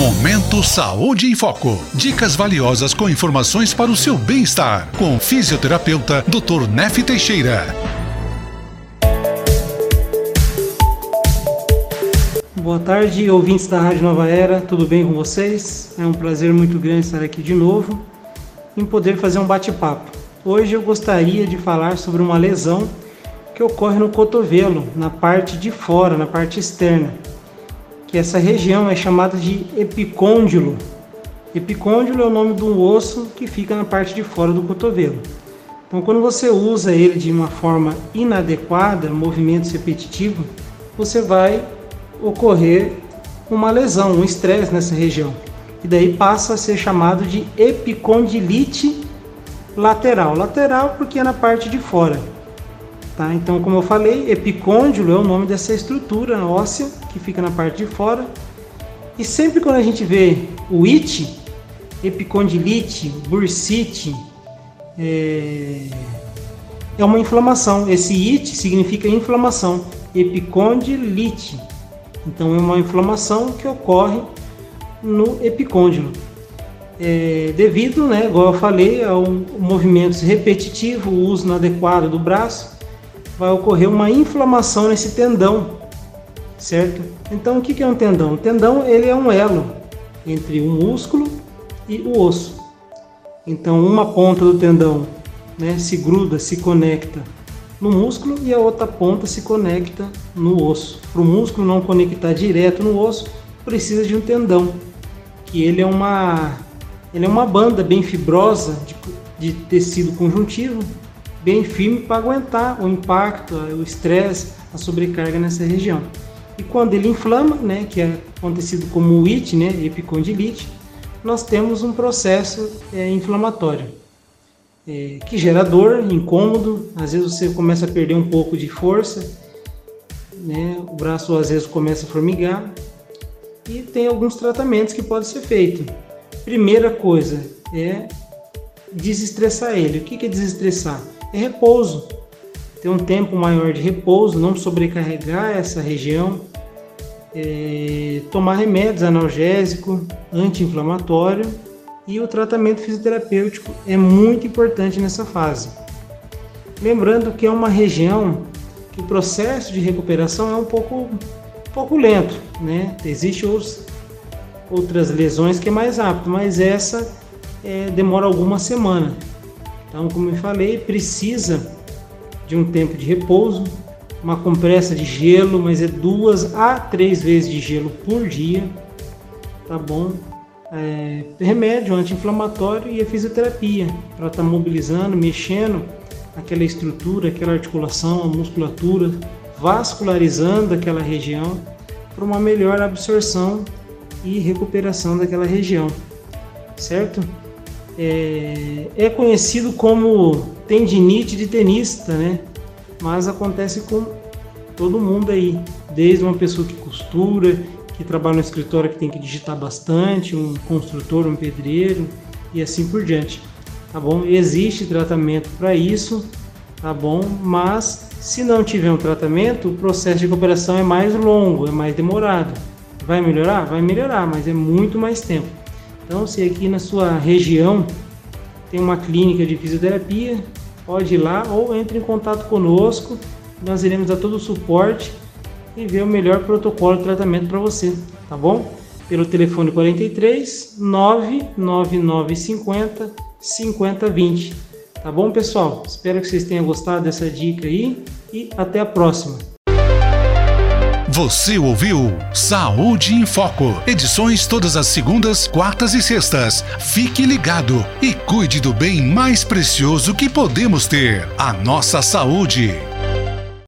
Momento Saúde em Foco. Dicas valiosas com informações para o seu bem-estar. Com o fisioterapeuta Dr. Nef Teixeira. Boa tarde, ouvintes da Rádio Nova Era, tudo bem com vocês? É um prazer muito grande estar aqui de novo e poder fazer um bate-papo. Hoje eu gostaria de falar sobre uma lesão que ocorre no cotovelo, na parte de fora, na parte externa que essa região é chamada de epicôndilo. Epicôndilo é o nome do osso que fica na parte de fora do cotovelo. Então, quando você usa ele de uma forma inadequada, movimentos repetitivos, você vai ocorrer uma lesão, um estresse nessa região. E daí passa a ser chamado de epicondilite lateral. Lateral porque é na parte de fora. Tá? Então, como eu falei, epicôndilo é o nome dessa estrutura óssea que fica na parte de fora. E sempre quando a gente vê o it, epicondilite, bursite, é, é uma inflamação. Esse it significa inflamação, epicondilite. Então, é uma inflamação que ocorre no epicôndilo. É, devido, né, igual eu falei, ao movimento repetitivo, o uso inadequado do braço, vai ocorrer uma inflamação nesse tendão, certo? Então o que é um tendão? O tendão ele é um elo entre o músculo e o osso. Então uma ponta do tendão né, se gruda, se conecta no músculo e a outra ponta se conecta no osso. Para o músculo não conectar direto no osso, precisa de um tendão, que ele é uma, ele é uma banda bem fibrosa de, de tecido conjuntivo bem firme para aguentar o impacto, o estresse, a sobrecarga nessa região. E quando ele inflama, né, que é acontecido como IT, né, epicondilite, nós temos um processo é, inflamatório é, que gera dor, incômodo, às vezes você começa a perder um pouco de força, né, o braço às vezes começa a formigar e tem alguns tratamentos que podem ser feitos. Primeira coisa é desestressar ele. O que é desestressar? É repouso. Ter um tempo maior de repouso, não sobrecarregar essa região, é, tomar remédios analgésico, anti-inflamatório e o tratamento fisioterapêutico é muito importante nessa fase. Lembrando que é uma região que o processo de recuperação é um pouco, um pouco lento, né? Existem outras lesões que é mais rápido, mas essa é, demora algumas semanas. Então, como eu falei, precisa de um tempo de repouso, uma compressa de gelo, mas é duas a três vezes de gelo por dia, tá bom? É, remédio anti-inflamatório e a fisioterapia para estar tá mobilizando, mexendo aquela estrutura, aquela articulação, a musculatura, vascularizando aquela região para uma melhor absorção e recuperação daquela região, certo? É, é conhecido como tendinite de tenista, né? Mas acontece com todo mundo aí, desde uma pessoa que costura, que trabalha no escritório que tem que digitar bastante, um construtor, um pedreiro e assim por diante. Tá bom? Existe tratamento para isso, tá bom? Mas se não tiver um tratamento, o processo de recuperação é mais longo, é mais demorado. Vai melhorar? Vai melhorar, mas é muito mais tempo. Então, se aqui na sua região tem uma clínica de fisioterapia, pode ir lá ou entre em contato conosco. Nós iremos dar todo o suporte e ver o melhor protocolo de tratamento para você, tá bom? Pelo telefone 43 99950 5020. Tá bom, pessoal? Espero que vocês tenham gostado dessa dica aí e até a próxima. Você ouviu Saúde em Foco. Edições todas as segundas, quartas e sextas. Fique ligado e cuide do bem mais precioso que podemos ter: a nossa saúde.